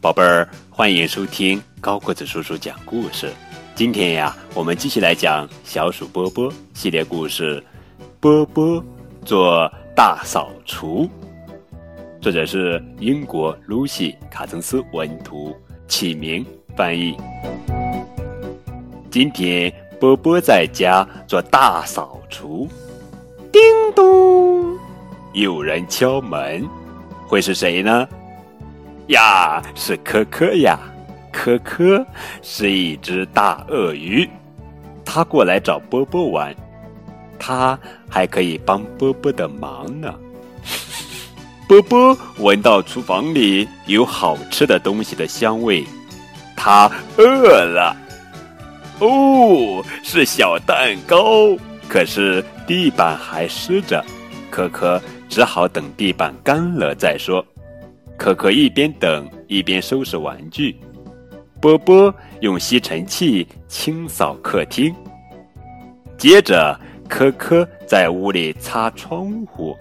宝贝儿，欢迎收听高个子叔叔讲故事。今天呀，我们继续来讲小鼠波波系列故事，《波波做大扫除》。作者是英国露西·卡曾斯文图，启明翻译。今天波波在家做大扫除，叮咚，有人敲门，会是谁呢？呀，是科科呀！科科是一只大鳄鱼，它过来找波波玩，它还可以帮波波的忙呢。波波闻到厨房里有好吃的东西的香味，他饿了。哦，是小蛋糕，可是地板还湿着，科科只好等地板干了再说。可可一边等一边收拾玩具，波波用吸尘器清扫客厅，接着科科在屋里擦窗户，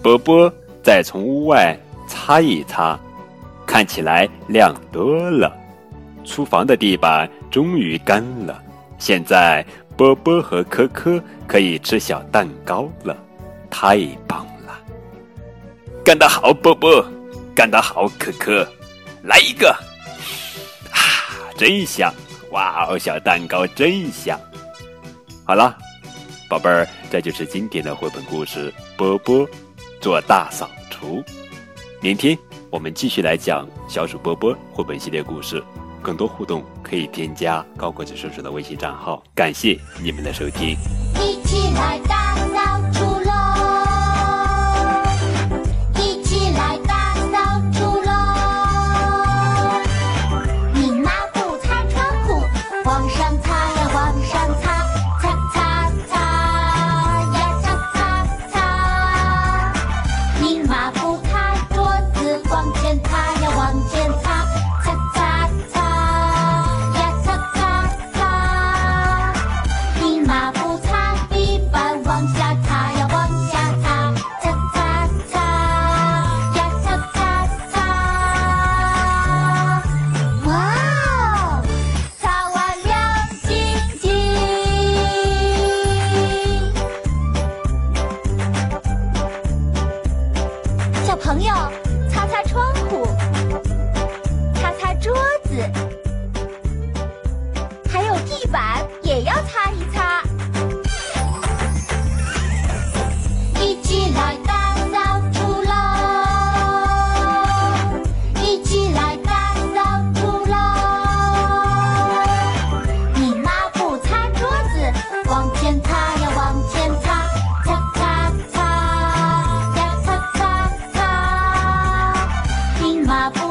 波波再从屋外擦一擦，看起来亮多了。厨房的地板终于干了，现在波波和科科可以吃小蛋糕了，太棒了！干得好，波波！干得好，可可，来一个！啊，真香！哇哦，小蛋糕真香！好了，宝贝儿，这就是今天的绘本故事《波波做大扫除》。明天我们继续来讲小鼠波波绘本系列故事。更多互动可以添加高个子叔叔的微信账号。感谢你们的收听。一起来往前擦呀往前擦擦擦擦呀擦擦擦听马布